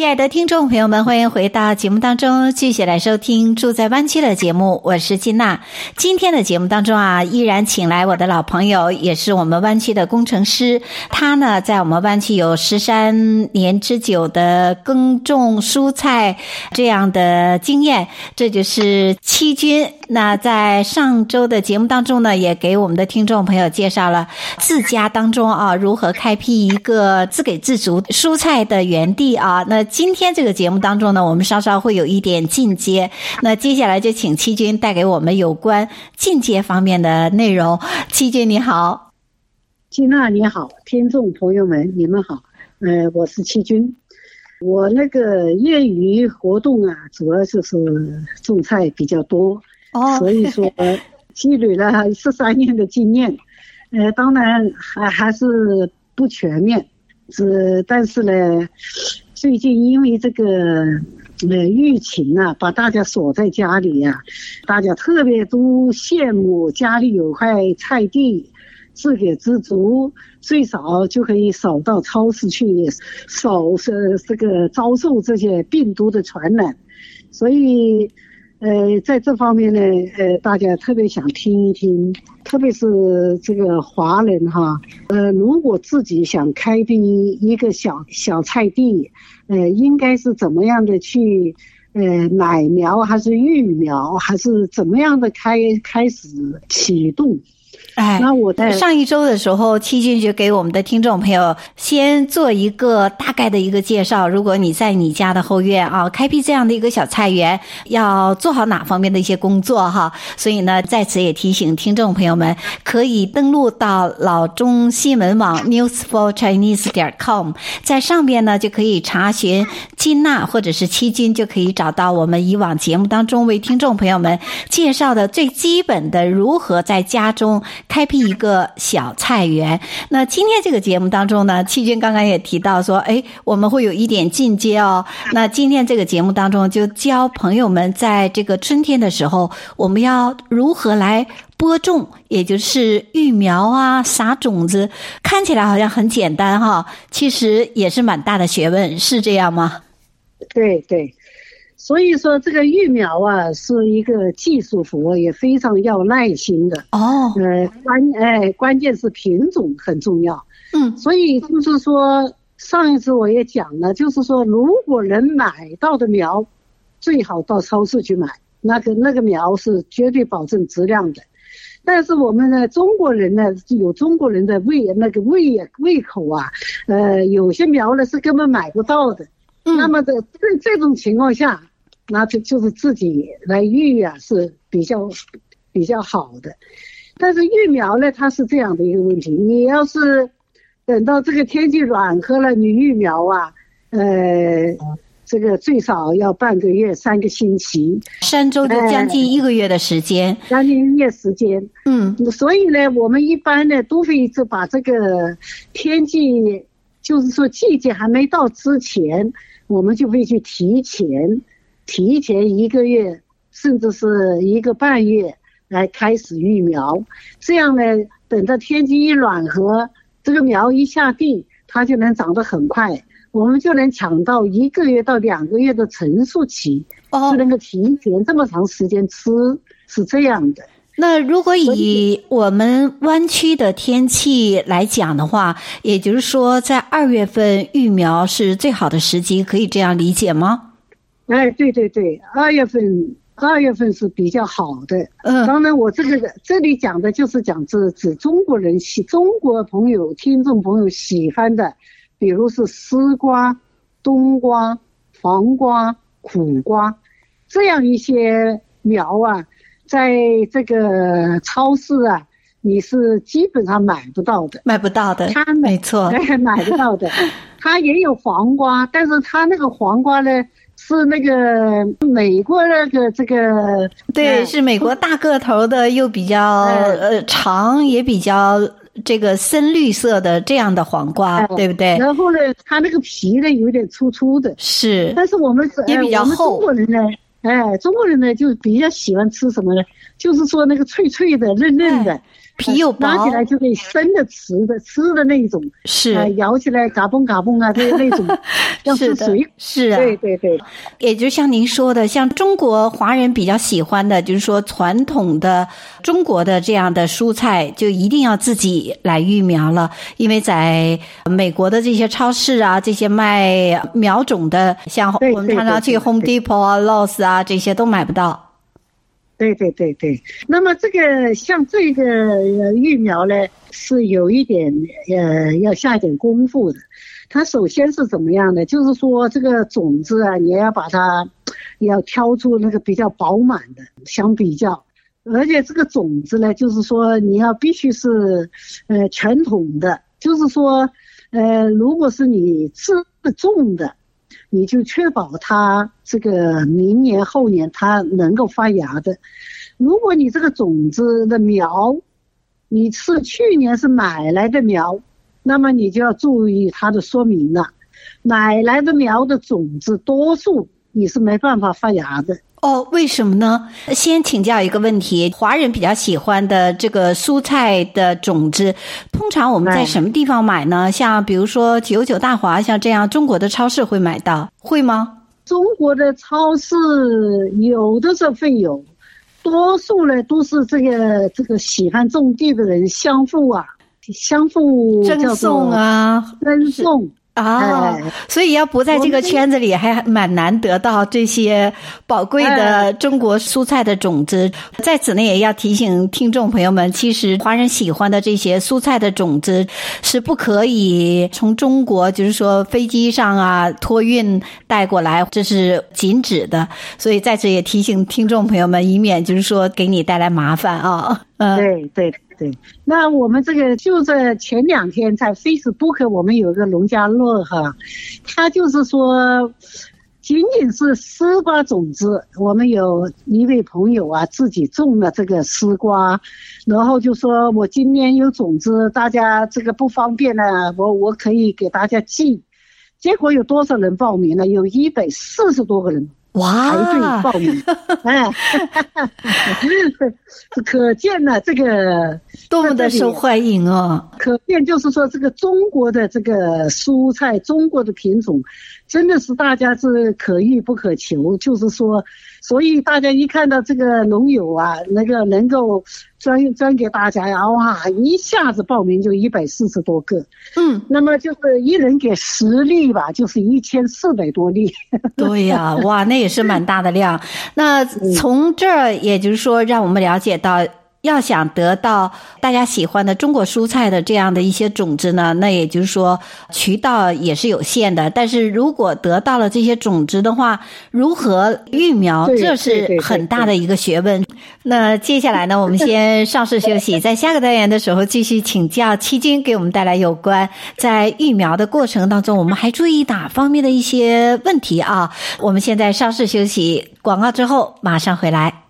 亲爱的听众朋友们，欢迎回到节目当中，继续来收听《住在湾区》的节目。我是金娜。今天的节目当中啊，依然请来我的老朋友，也是我们湾区的工程师。他呢，在我们湾区有十三年之久的耕种蔬菜这样的经验，这就是七军。那在上周的节目当中呢，也给我们的听众朋友介绍了自家当中啊，如何开辟一个自给自足蔬菜的园地啊。那今天这个节目当中呢，我们稍稍会有一点进阶。那接下来就请七军带给我们有关进阶方面的内容。七军你好，金娜你好，听众朋友们你们好，呃，我是七军。我那个业余活动啊，主要就是种菜比较多，哦，所以说积累了十三年的经验。呃，当然还还是不全面，是但是呢。最近因为这个呃疫情啊，把大家锁在家里呀、啊，大家特别都羡慕家里有块菜地，自给自足，最少就可以少到超市去，少是这个遭受这些病毒的传染，所以。呃，在这方面呢，呃，大家特别想听一听，特别是这个华人哈，呃，如果自己想开辟一个小小菜地，呃，应该是怎么样的去，呃，买苗还是育苗，还是怎么样的开开始启动？哎，那我在上一周的时候，七军就给我们的听众朋友先做一个大概的一个介绍。如果你在你家的后院啊，开辟这样的一个小菜园，要做好哪方面的一些工作哈？所以呢，在此也提醒听众朋友们，可以登录到老中新闻网 newsforchinese 点 com，在上边呢就可以查询金娜或者是七军，就可以找到我们以往节目当中为听众朋友们介绍的最基本的如何在家中。开辟一个小菜园。那今天这个节目当中呢，七军刚刚也提到说，哎，我们会有一点进阶哦。那今天这个节目当中，就教朋友们在这个春天的时候，我们要如何来播种，也就是育苗啊、撒种子。看起来好像很简单哈，其实也是蛮大的学问，是这样吗？对对。所以说，这个育苗啊，是一个技术活，也非常要耐心的。哦，呃，关哎，关键是品种很重要。嗯，所以就是说，上一次我也讲了，就是说，如果能买到的苗，最好到超市去买，那个那个苗是绝对保证质量的。但是我们呢，中国人呢，有中国人的胃那个胃胃口啊，呃，有些苗呢是根本买不到的。嗯，那么的这这种情况下。那就就是自己来育啊，是比较比较好的。但是育苗呢，它是这样的一个问题：你要是等到这个天气暖和了，你育苗啊，呃，这个最少要半个月、三个星期，三周就将近一个月的时间，呃、将近一个月时间。嗯，所以呢，我们一般呢都会就把这个天气，就是说季节还没到之前，我们就会去提前。提前一个月，甚至是一个半月来开始育苗，这样呢，等到天气一暖和，这个苗一下地，它就能长得很快，我们就能抢到一个月到两个月的成熟期，就能够提前这么长时间吃，是这样的。那如果以我们湾区的天气来讲的话，也就是说，在二月份育苗是最好的时机，可以这样理解吗？哎，对对对，二月份，二月份是比较好的。嗯，当然，我这个这里讲的就是讲这指中国人喜中国朋友、听众朋友喜欢的，比如是丝瓜、冬瓜、黄瓜、苦瓜这样一些苗啊，在这个超市啊，你是基本上买不到的，买不到的。它没错，买不到的。它也有黄瓜，但是它那个黄瓜呢？是那个美国那个这个，对，是美国大个头的，又比较呃长，也比较这个深绿色的这样的黄瓜，对不对？然后呢，它那个皮呢有点粗粗的，是，但是我们是也比较厚。中国人呢，哎，中国人呢就比较喜欢吃什么呢？就是说那个脆脆的、嫩嫩的。皮又薄，拿起来就可以生的吃的吃的那一种，是。啊，咬起来嘎嘣嘎嘣啊，就是那种，像是水，是啊，对对对，也就像您说的，像中国华人比较喜欢的，就是说传统的中国的这样的蔬菜，就一定要自己来育苗了，因为在美国的这些超市啊，这些卖苗种的，像我们常常去 Home Depot 啊、Lowe's 啊这些都买不到。对对对对，那么这个像这个育苗呢，是有一点呃要下一点功夫的。它首先是怎么样的？就是说这个种子啊，你要把它要挑出那个比较饱满的，相比较，而且这个种子呢，就是说你要必须是呃全统的，就是说呃如果是你自种的。你就确保它这个明年后年它能够发芽的。如果你这个种子的苗，你是去年是买来的苗，那么你就要注意它的说明了。买来的苗的种子多数你是没办法发芽的。哦，为什么呢？先请教一个问题：华人比较喜欢的这个蔬菜的种子，通常我们在什么地方买呢？像比如说九九大华，像这样中国的超市会买到，会吗？中国的超市有的时候会有，多数呢都是这个这个喜欢种地的人相互啊，相互赠送啊，赠送。啊，所以要不在这个圈子里，还蛮难得到这些宝贵的中国蔬菜的种子。在此呢，也要提醒听众朋友们，其实华人喜欢的这些蔬菜的种子是不可以从中国，就是说飞机上啊托运带过来，这是禁止的。所以在此也提醒听众朋友们，以免就是说给你带来麻烦啊。嗯，对对。对，那我们这个就在前两天在 Facebook，我们有个农家乐哈，他就是说，仅仅是丝瓜种子，我们有一位朋友啊自己种了这个丝瓜，然后就说我今年有种子，大家这个不方便呢，我我可以给大家寄，结果有多少人报名了？有一百四十多个人。哇！排队报名，哎，可见呢这个多么的受欢迎哦！可见就是说，这个中国的这个蔬菜，中国的品种，真的是大家是可遇不可求。就是说，所以大家一看到这个农友啊，那个能够。专专给大家呀！哇，一下子报名就一百四十多个，嗯，那么就是一人给十粒吧，就是一千四百多粒。对呀，哇，那也是蛮大的量。那从这儿，也就是说，让我们了解到。要想得到大家喜欢的中国蔬菜的这样的一些种子呢，那也就是说渠道也是有限的。但是如果得到了这些种子的话，如何育苗，这是很大的一个学问。那接下来呢，我们先上市休息，在下个单元的时候继续请教七军给我们带来有关在育苗的过程当中，我们还注意哪方面的一些问题啊？我们现在上市休息，广告之后马上回来。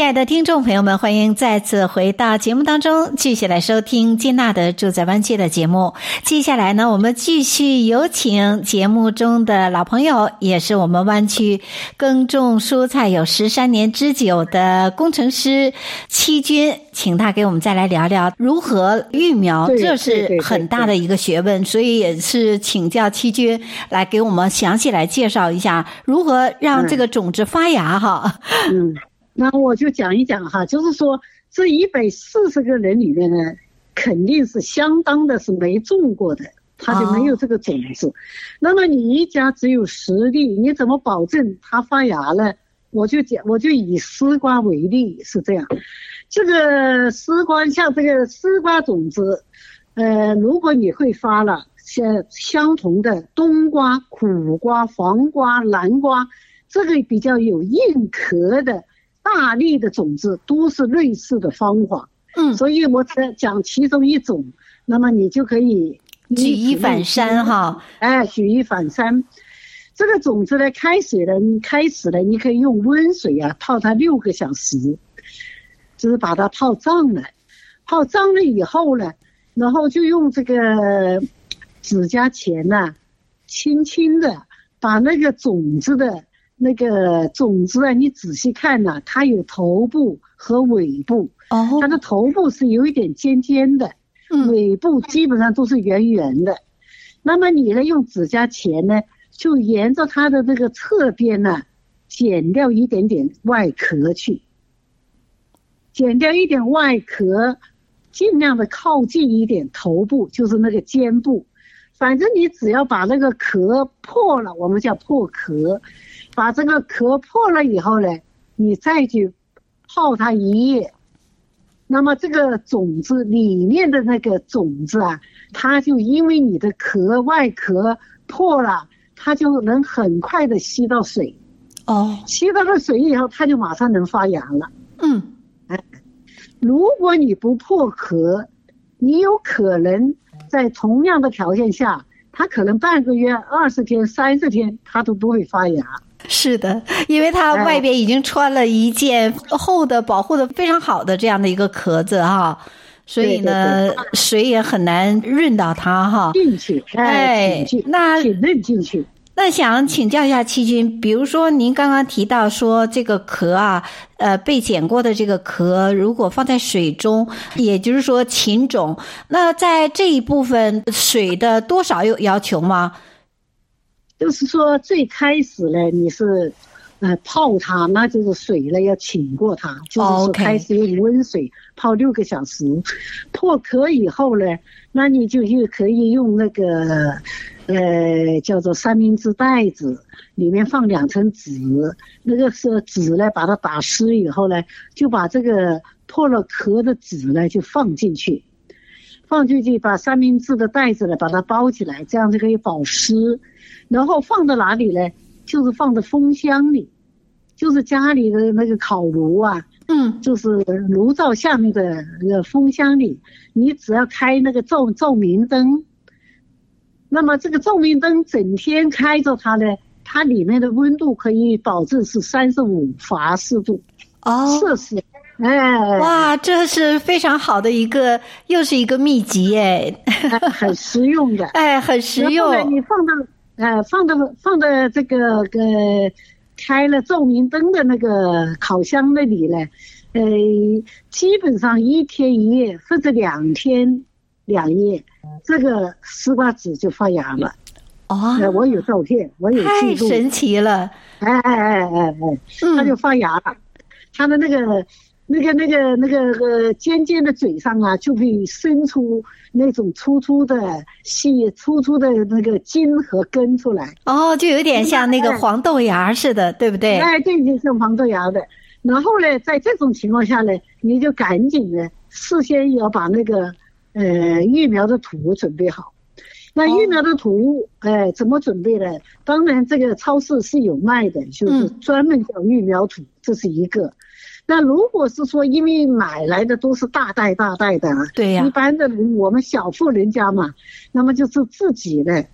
亲爱的听众朋友们，欢迎再次回到节目当中，继续来收听金娜的住在湾区的节目。接下来呢，我们继续有请节目中的老朋友，也是我们湾区耕种蔬菜有十三年之久的工程师七军，请他给我们再来聊聊如何育苗，这是很大的一个学问，所以也是请教七军来给我们详细来介绍一下如何让这个种子发芽哈。嗯。那我就讲一讲哈，就是说这一百四十个人里面呢，肯定是相当的是没种过的，他就没有这个种子。哦、那么你一家只有十粒，你怎么保证它发芽呢？我就讲，我就以丝瓜为例，是这样。这个丝瓜像这个丝瓜种子，呃，如果你会发了，像相同的冬瓜、苦瓜、黄瓜、南瓜，这个比较有硬壳的大力的种子，都是类似的方法。嗯，所以我只讲其中一种，那么你就可以举一反三哈。哎，举一反三。这个种子呢，开水呢，开始呢，你可以用温水啊泡它六个小时，就是把它泡胀了，泡胀了以后呢，然后就用这个指甲钳呐，轻轻的把那个种子的那个种子啊，你仔细看呐，它有头部和尾部，哦，它的头部是有一点尖尖的，尾部基本上都是圆圆的，那么你呢，用指甲钳呢。就沿着它的这个侧边呢，剪掉一点点外壳去，剪掉一点外壳，尽量的靠近一点头部，就是那个肩部。反正你只要把那个壳破了，我们叫破壳，把这个壳破了以后呢，你再去泡它一夜，那么这个种子里面的那个种子啊，它就因为你的壳外壳破了。它就能很快的吸到水，哦，吸到了水以后，它就马上能发芽了。嗯，哎，如果你不破壳，你有可能在同样的条件下，它可能半个月、二十天、三十天，它都不会发芽。是的，因为它外边已经穿了一件厚的、保护的非常好的这样的一个壳子哈。所以呢，对对对，水也很难润到它哈。进去，哎，那润进去。那想请教一下七君，比如说您刚刚提到说这个壳啊，呃，被剪过的这个壳，如果放在水中，也就是说禽种，那在这一部分水的多少有要求吗？就是说最开始呢，你是。呃，泡它，那就是水呢要浸过它，就是说开始用温水泡六个小时。破壳以后呢，那你就又可以用那个，呃，叫做三明治袋子，里面放两层纸，那个是纸呢，把它打湿以后呢，就把这个破了壳的纸呢就放进去，放进去把三明治的袋子呢把它包起来，这样就可以保湿。然后放到哪里呢？就是放在风箱里，就是家里的那个烤炉啊，嗯，就是炉灶下面的那个风箱里，你只要开那个照照明灯，那么这个照明灯整天开着它呢，它里面的温度可以保证是三十五华氏度哦，摄氏，哎，哇，这是非常好的一个，又是一个秘籍哎，很实用的，哎，很实用，你放到。呃，放到放到这个呃，开了照明灯的那个烤箱那里呢，呃，基本上一天一夜或者两天两夜，这个丝瓜籽就发芽了。哦，呃，我有照片，我有记录。太神奇了！哎哎哎哎哎，它就发芽了，嗯，它的那个。那个、那个、那个呃尖尖的嘴上啊，就会生出那种粗粗的细、粗粗的那个茎和根出来。哦，就有点像那个黄豆芽似的，对不对？哎，对，就像黄豆芽的。然后呢，在这种情况下呢，你就赶紧的事先要把那个呃育苗的土准备好。那育苗的土，哎、呃，怎么准备呢？当然，这个超市是有卖的，就是专门叫育苗土，这是一个。那如果是说，因为买来的都是大袋大袋的，对呀，一般的人我们小户人家嘛，那么就是自己的，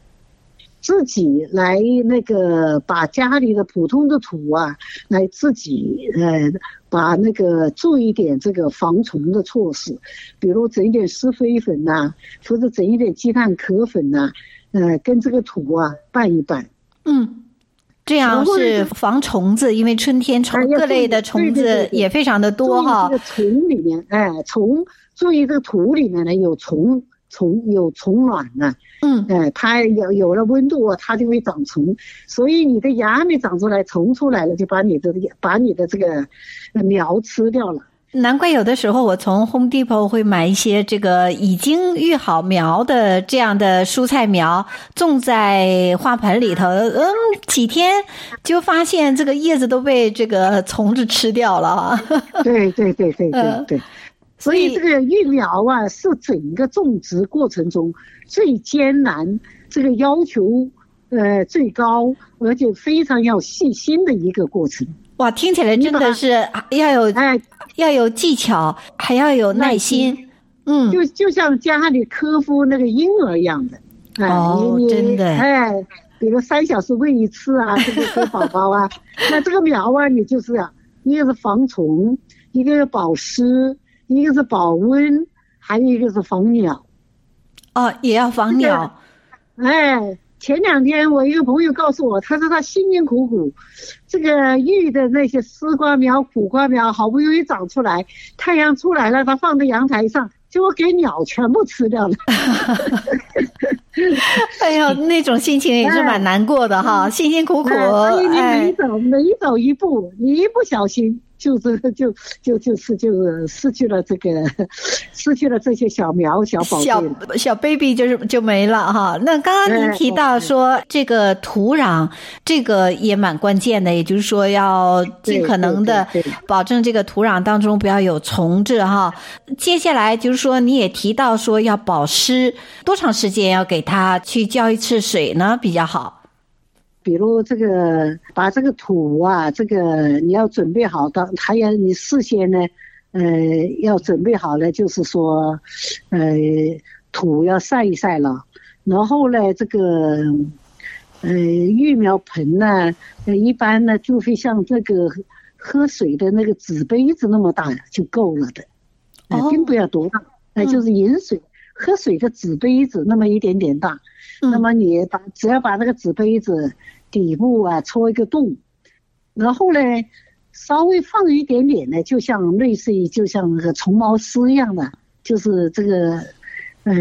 自己来那个把家里的普通的土啊，来自己呃，把那个做一点这个防虫的措施，比如整一点施肥粉呐，或者整一点鸡蛋壳粉呐，呃，跟这个土啊拌一拌，嗯。这样是防虫子，因为春天虫各类的虫子也非常的多哈。这个虫里面，哎，虫注意这个土里面呢有虫，虫有虫卵呢。嗯，哎，它有有了温度，它就会长虫。所以你的芽没长出来，虫出来了，就把你的把你的这个苗吃掉了。难怪有的时候我从 Home Depot 会买一些这个已经育好苗的这样的蔬菜苗，种在花盆里头，嗯，几天就发现这个叶子都被这个虫子吃掉了。对对对对对对，所以这个育苗啊，是整个种植过程中最艰难，这个要求呃最高，而且非常要细心的一个过程。哇，听起来真的是要有哎，要有技巧，还要有耐心。耐心嗯，就就像家里呵护那个婴儿一样的。哦，真的。哎，比如三小时喂一次啊，这个给宝宝啊。那这个苗啊，你就是啊，一个是防虫，一个是保湿，一个是保温，还有一个是防鸟。哦，也要防鸟。哎。前两天我一个朋友告诉我，他说他辛辛苦苦，这个育的那些丝瓜苗、苦瓜苗好不容易长出来，太阳出来了，他放在阳台上，结果给鸟全部吃掉了。哎呦，那种心情也是蛮难过的哈，辛辛苦苦。所以你每走每走一步，你一不小心。就是就就就是就失去了这个，失去了这些小苗小宝贝，小小 baby 就是就没了哈。那刚刚您提到说这个土壤，这个也蛮关键的，也就是说要尽可能的保证这个土壤当中不要有虫子哈。接下来就是说你也提到说要保湿，多长时间要给它去浇一次水呢比较好？比如这个，把这个土啊，这个你要准备好的，还要你事先呢，呃，要准备好了，就是说，呃，土要晒一晒了，然后呢，这个，呃，育苗盆呢，呃一般呢就会像这个喝水的那个纸杯子那么大就够了的，呃，并不要多大，呃，就是饮水、喝水的纸杯子那么一点点大，那么你把只要把那个纸杯子。底部啊，戳一个洞，然后呢，稍微放一点点呢，就像类似于就像那个虫毛丝一样的，就是这个，呃，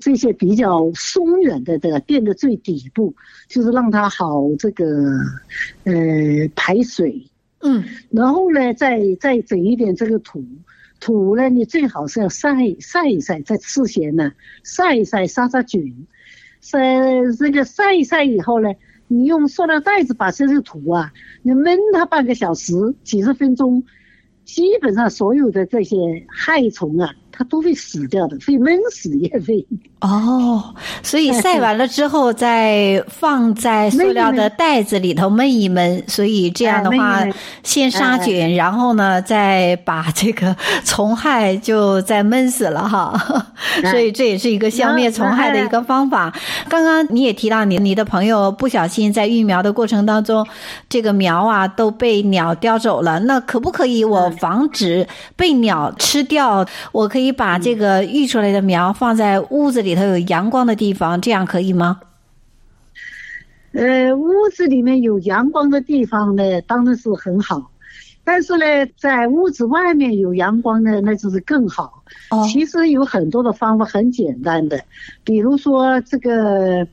这些比较松软的这个垫的最底部，就是让它好这个，呃，排水。嗯，然后呢，再再整一点这个土，土呢，你最好是要晒晒一晒，在事先呢晒一晒，杀杀菌。晒这个晒一晒以后呢，你用塑料袋子把这些土啊，你闷它半个小时、几十分钟，基本上所有的这些害虫啊。它都会死掉的，会闷死也会。哦，所以晒完了之后再放在塑料的袋子里头闷一闷，所以这样的话先杀菌，然后呢再把这个 虫害就再闷死了哈。所以这也是一个消灭虫害的一个方法。刚刚你也提到你你的朋友不小心在育苗的过程当中，这个苗啊都被鸟叼走了，那可不可以我防止被鸟吃掉？我可以。你把这个育出来的苗放在屋子里头有阳光的地方，这样可以吗？呃，屋子里面有阳光的地方呢，当然是很好。但是呢，在屋子外面有阳光呢，那就是更好。哦，其实有很多的方法，很简单的，比如说这个，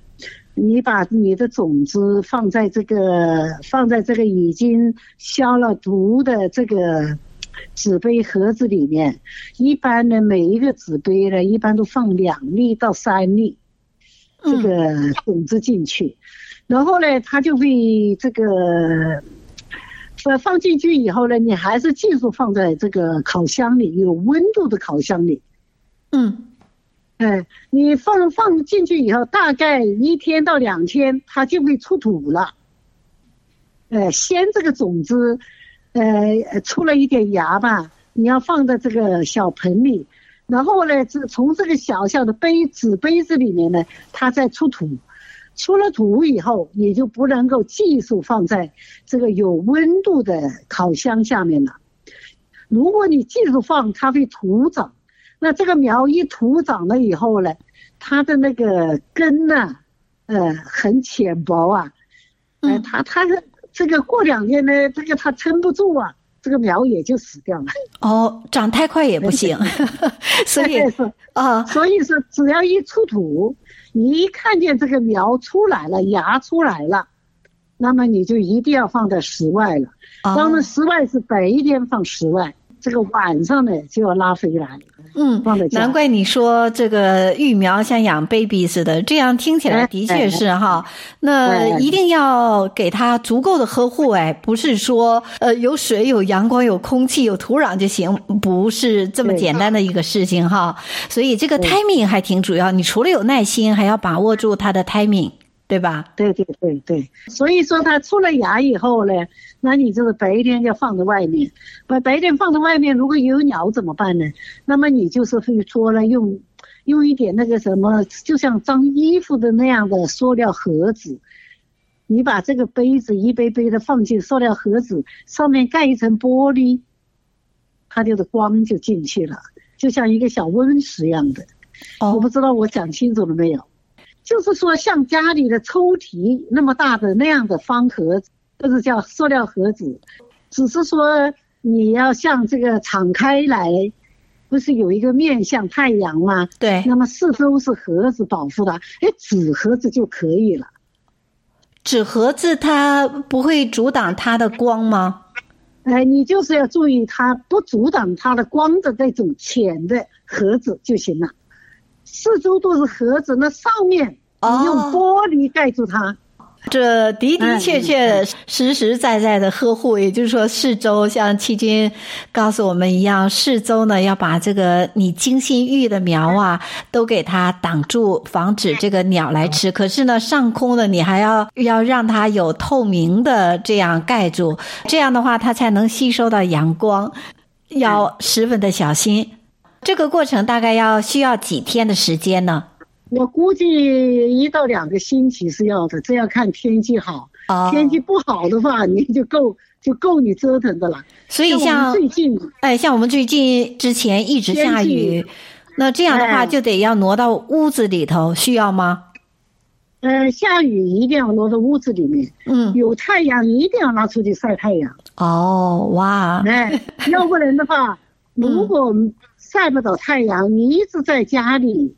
你把你的种子放在这个，放在这个已经消了毒的这个。纸杯盒子里面，一般呢，每一个纸杯呢，一般都放两粒到三粒，这个种子进去，嗯、然后呢，它就会这个，呃，放进去以后呢，你还是继续放在这个烤箱里，有温度的烤箱里。嗯，哎，你放放进去以后，大概一天到两天，它就会出土了。哎，先这个种子。呃，出了一点芽吧，你要放在这个小盆里，然后呢，这从这个小小的杯纸杯子里面呢，它再出土，出了土以后，你就不能够继续放在这个有温度的烤箱下面了。如果你继续放，它会徒长。那这个苗一徒长了以后呢，它的那个根呢，呃，很浅薄啊，呃，它它是。这个过两天呢，这个它撑不住啊，这个苗也就死掉了。哦，长太快也不行，所以是。啊，所以说只要一出土，你一看见这个苗出来了，芽出来了，那么你就一定要放在室外了。当然，室外是白天放室外，这个晚上呢就要拉回来。嗯，难怪你说这个育苗像养 baby 似的，这样听起来的确是哈。那一定要给它足够的呵护，哎，不是说呃有水、有阳光、有空气、有土壤就行，不是这么简单的一个事情哈。所以这个 timing 还挺主要，你除了有耐心，还要把握住它的 timing。对吧？对对对对，所以说它出了芽以后呢，那你就是白天就放在外面，把白天放在外面，如果有鸟怎么办呢？那么你就是会说了，用用一点那个什么，就像装衣服的那样的塑料盒子，你把这个杯子一杯杯的放进塑料盒子，上面盖一层玻璃，它就是光就进去了，就像一个小温室一样的。哦，我不知道我讲清楚了没有？就是说，像家里的抽屉那么大的那样的方盒子，都是叫塑料盒子。只是说你要像这个敞开来，不是有一个面向太阳吗？对。那么四周是盒子保护的，哎，纸盒子就可以了。纸盒子它不会阻挡它的光吗？哎，你就是要注意它不阻挡它的光的那种浅的盒子就行了。四周都是盒子，那上面你用玻璃盖住它。哦，这的的确确实实在在的呵护，也就是说，四周像七军告诉我们一样，四周呢要把这个你精心育的苗啊，都给它挡住，防止这个鸟来吃。可是呢，上空呢，你还要要让它有透明的这样盖住，这样的话它才能吸收到阳光，要十分的小心。这个过程大概要需要几天的时间呢？我估计一到两个星期是要的，这要看天气好。哦，天气不好的话，你就够就够你折腾的了。所以像最近，哎，像我们最近之前一直下雨，那这样的话就得要挪到屋子里头，需要吗？呃，下雨一定要挪到屋子里面。嗯，有太阳一定要拿出去晒太阳。哦，哇，哎，要不然的话，如果。晒不到太阳，你一直在家里，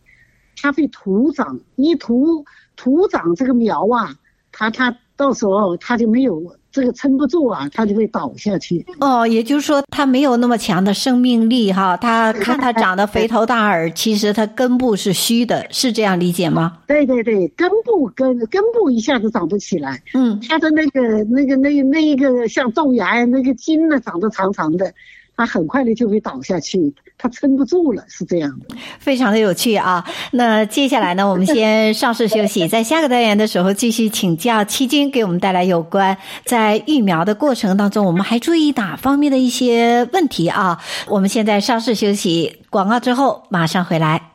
它会徒长。你徒徒长这个苗啊，它它到时候它就没有这个撑不住啊，它就会倒下去。哦，也就是说它没有那么强的生命力哈。它看它长得肥头大耳，其实它根部是虚的，是这样理解吗？对对对，根部根根部一下子长不起来。嗯，它的那个那个那那一个像豆芽那个茎呢，长得长长的。它很快的就会倒下去，它撑不住了，是这样的。非常的有趣啊！那接下来呢，我们先稍事休息，在下个单元的时候继续请教七军，给我们带来有关在育苗的过程当中，我们还注意哪方面的一些问题啊？我们现在稍事休息，广告之后马上回来。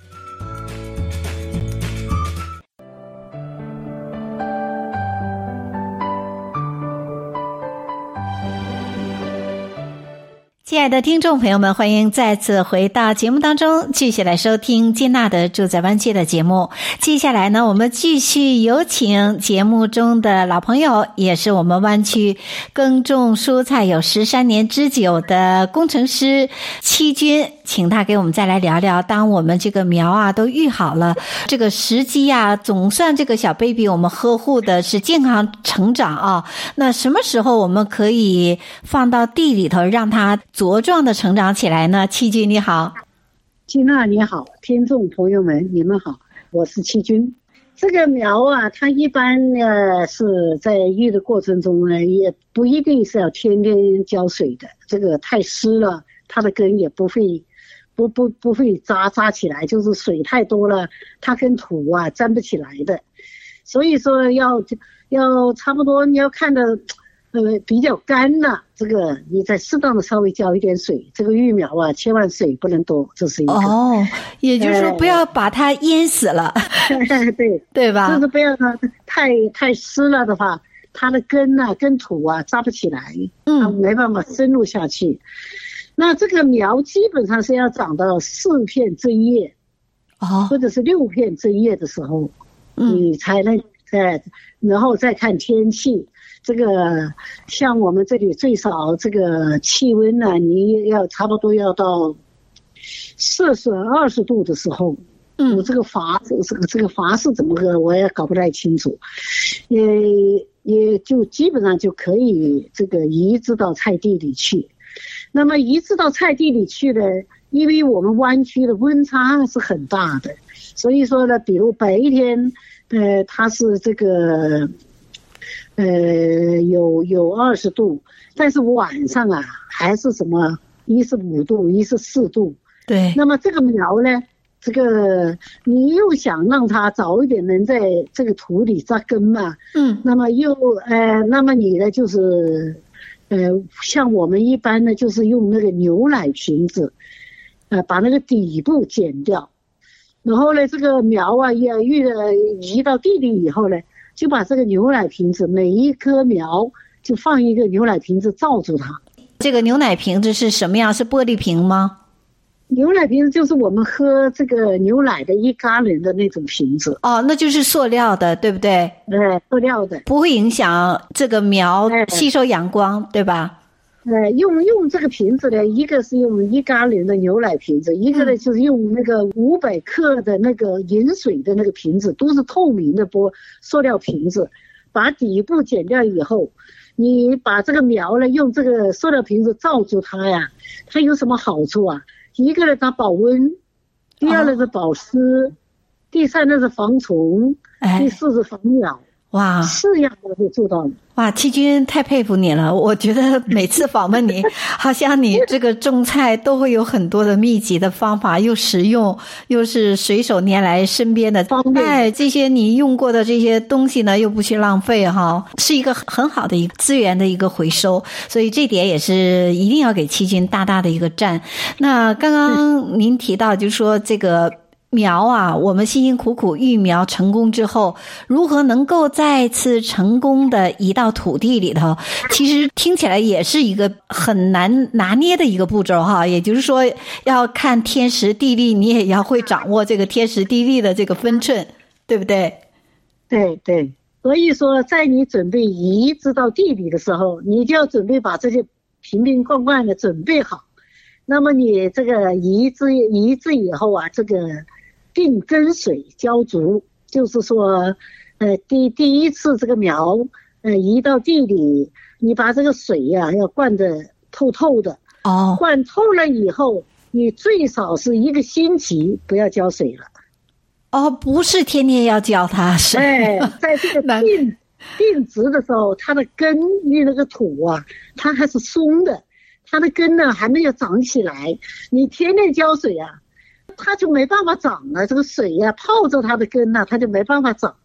亲爱的听众朋友们，欢迎再次回到节目当中，继续来收听金娜的住在湾区的节目。接下来呢，我们继续有请节目中的老朋友，也是我们湾区耕种蔬菜有十三年之久的工程师七军，请他给我们再来聊聊，当我们这个苗啊都育好了，这个时机啊，总算这个小 baby 我们呵护的是健康成长啊，那什么时候我们可以放到地里头让它茁壮的成长起来呢？七军你好，金娜你好，听众朋友们你们好，我是七军。这个苗啊，它一般呢是在育的过程中呢，也不一定是要天天浇水的。这个太湿了，它的根也不会不不不会扎扎起来，就是水太多了，它跟土啊粘不起来的。所以说要要差不多，你要看的。呃，比较干了，这个你再适当的稍微浇一点水，这个育苗啊，千万水不能多，这是一个。哦，也就是说不要把它淹死了，对对对吧？就是不要它太太湿了的话，它的根啊跟土啊扎不起来，嗯，它没办法深入下去。那这个苗基本上是要长到四片针叶，哦，或者是六片针叶的时候，嗯，你才能再，然后再看天气。这个像我们这里最少这个气温呢，你要差不多要到摄氏二十度的时候，嗯，我这个阀这个这个阀是怎么个，我也搞不太清楚，也也就基本上就可以这个移植到菜地里去。那么一次到菜地里去呢，因为我们湾区的温差是很大的，所以说呢，比如白天，呃，它是这个。呃，有有二十度，但是晚上啊，还是什么一十五度，一十四度。对。那么这个苗呢，这个你又想让它早一点能在这个土里扎根嘛？嗯。那么又呃，那么你呢，就是呃，像我们一般呢，就是用那个牛奶瓶子，呃，把那个底部剪掉，然后呢，这个苗啊，要越移到地里以后呢。就把这个牛奶瓶子，每一棵苗就放一个牛奶瓶子罩住它。这个牛奶瓶子是什么样？是玻璃瓶吗？牛奶瓶子就是我们喝这个牛奶的一加仑的那种瓶子。哦，那就是塑料的，对不对？对，塑料的，不会影响这个苗吸收阳光，对吧？呃，用用这个瓶子呢，一个是用一加仑的牛奶瓶子，一个呢就是用那个五百克的那个饮水的那个瓶子，都是透明的玻塑料瓶子。把底部剪掉以后，你把这个苗呢用这个塑料瓶子罩住它呀，它有什么好处啊？一个呢它保温，第二呢是保湿，哦、第三呢是防虫，哎、第四是防鸟。哇，四样我都做到了。哇，七军太佩服你了！我觉得每次访问你，好像你这个种菜都会有很多的秘籍的方法，又实用，又是随手拈来身边的方便。哎，这些你用过的这些东西呢，又不去浪费哈，是一个很好的一个资源的一个回收。所以这点也是一定要给七军大大的一个赞。那刚刚您提到，就是说这个。苗啊，我们辛辛苦苦育苗成功之后，如何能够再次成功的移到土地里头？其实听起来也是一个很难拿捏的一个步骤哈。也就是说，要看天时地利，你也要会掌握这个天时地利的这个分寸，对不对？对对。所以说，在你准备移植到地里的时候，你就要准备把这些瓶瓶罐罐的准备好。那么你这个移植移植以后啊，这个。定根水浇足，就是说，呃，第第一次这个苗，呃，移到地里，你把这个水呀、啊、要灌得透透的哦，灌透了以后，你最少是一个星期不要浇水了。哦，不是天天要浇它是。哎，在这个 定定植的时候，它的根与那个土啊，它还是松的，它的根呢还没有长起来，你天天浇水啊。它就没办法长了，这个水呀、啊、泡着它的根呐、啊，它就没办法长。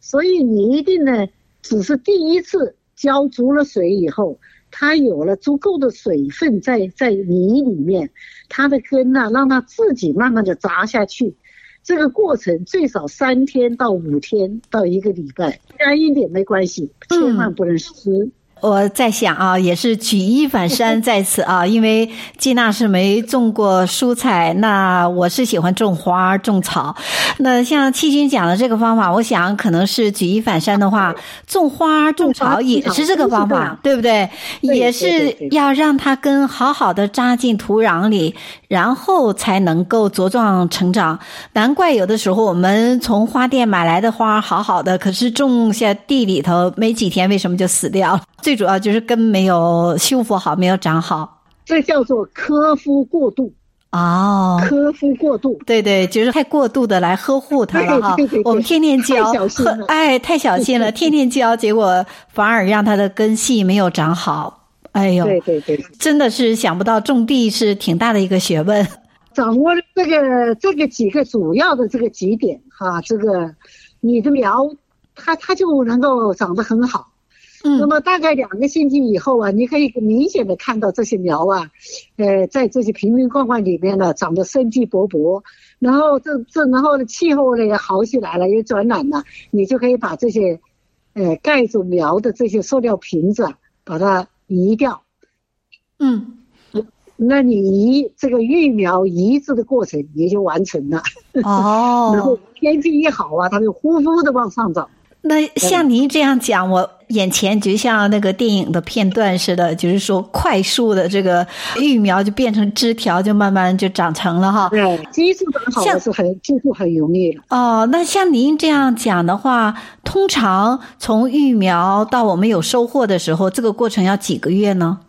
所以你一定呢，只是第一次浇足了水以后，它有了足够的水分在在泥里面，它的根呐、啊，让它自己慢慢的扎下去。这个过程最少三天到五天到一个礼拜，干一点没关系，千万不能湿。嗯我在想啊，也是举一反三在此啊，因为季娜是没种过蔬菜，那我是喜欢种花种草。那像七军讲的这个方法，我想可能是举一反三的话，种花种草也是这个方法，对不对？也是要让它根好好的扎进土壤里，然后才能够茁壮成长。难怪有的时候我们从花店买来的花好好的，可是种下地里头没几天，为什么就死掉了？最主要就是根没有修复好，没有长好，这叫做科夫过度哦。科夫过度，对对，就是太过度的来呵护它了哈。对对对对，我们天天浇，哎，太小心了，天天浇，结果反而让它的根系没有长好。哎呦，对对对，真的是想不到种地是挺大的一个学问。掌握了这个这个几个主要的这个几点哈，这个你的苗它它就能够长得很好。那么大概两个星期以后啊，你可以明显的看到这些苗啊，呃，在这些瓶瓶罐罐里面呢，长得生机勃勃，然后这这然后呢，气候呢也好起来了，也转暖了，你就可以把这些，呃，盖住苗的这些塑料瓶子，把它移掉。嗯，那你移这个育苗移植的过程也就完成了。哦，然后天气一好啊，它就呼呼的往上长。那像您这样讲，我眼前就像那个电影的片段似的，就是说快速的这个育苗就变成枝条，就慢慢就长成了哈。对，基础长好了是很技术很容易。哦，那像您这样讲的话，通常从育苗到我们有收获的时候，这个过程要几个月呢？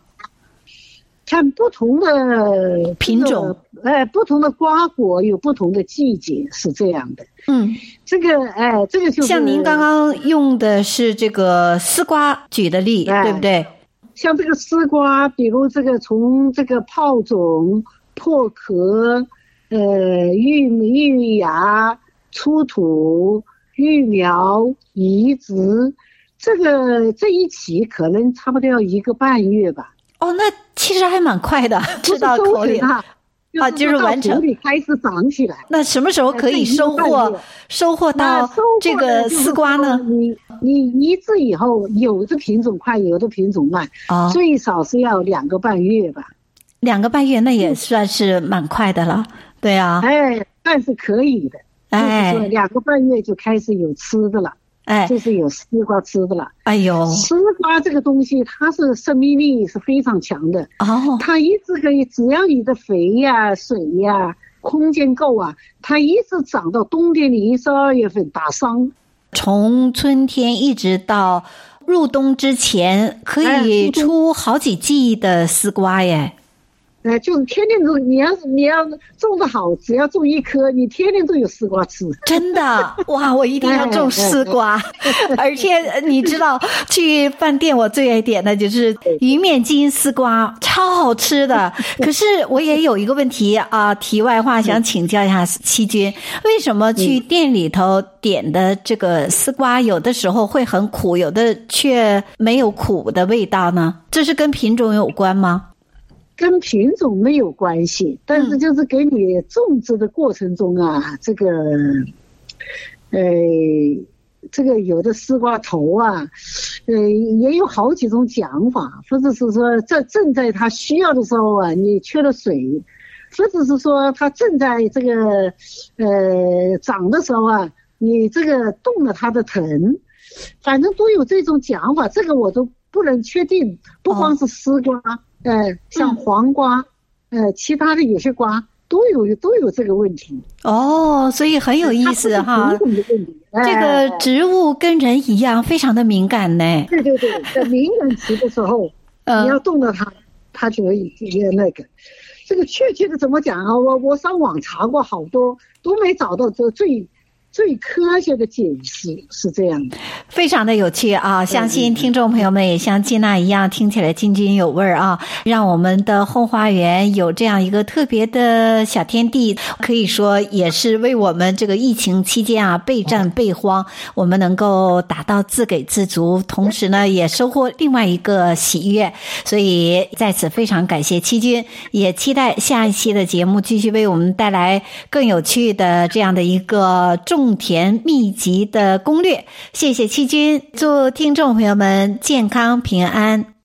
看不同的品种，哎，不同的瓜果有不同的季节，是这样的。嗯，这个，哎，这个就是像您刚刚用的是这个丝瓜举的例，对不对？像这个丝瓜，比如这个从这个泡种、破壳、呃，育育芽、出土、育苗、移植，这个这一期可能差不多要一个半月吧。哦，那其实还蛮快的，吃到口里啊，啊，就是完成。开始长起来。那什么时候可以收获？收获到这个丝瓜呢？你你移植以后，有的品种快，有的品种慢，哦，最少是要两个半月吧。两个半月，那也算是蛮快的了，对啊。哎，但是可以的，哎，就是两个半月就开始有吃的了。哎，就是有丝瓜吃的了。哎呦，丝瓜这个东西，它是生命力是非常强的。哦，它一直可以，只要你的肥呀、水呀、空间够啊，它一直长到冬天里十二月份打霜。从春天一直到入冬之前，可以出好几季的丝瓜耶。哎，就是天天种，你要是你要种的好，只要种一颗，你天天都有丝瓜吃。真的哇，我一定要种丝瓜，而且你知道，去饭店我最爱点的就是鱼面筋丝瓜，超好吃的。可是我也有一个问题啊，题外话想请教一下七君，为什么去店里头点的这个丝瓜，有的时候会很苦，有的却没有苦的味道呢？这是跟品种有关吗？跟品种没有关系，但是就是给你种植的过程中啊，嗯、这个，呃，这个有的丝瓜头啊，呃，也有好几种讲法，或者是说在正在它需要的时候啊，你缺了水，或者是说它正在这个，呃，长的时候啊，你这个动了它的藤，反正都有这种讲法，这个我都不能确定，不光是丝瓜。哦呃，像黄瓜，嗯、呃，其他的有些瓜都有都有这个问题哦，所以很有意思哈。这个植物跟人一样，非常的敏感呢。对对对，在敏感期的时候，你要动到它，它就会有那个。这个确切的怎么讲啊？我我上网查过好多，都没找到这最。最科学的解释是这样的，非常的有趣啊！相信听众朋友们也像金娜一样，听起来津津有味儿啊！让我们的后花园有这样一个特别的小天地，可以说也是为我们这个疫情期间啊备战备荒，我们能够达到自给自足，同时呢也收获另外一个喜悦。所以在此非常感谢七军，也期待下一期的节目继续为我们带来更有趣的这样的一个重。种田秘籍的攻略，谢谢七军，祝听众朋友们健康平安。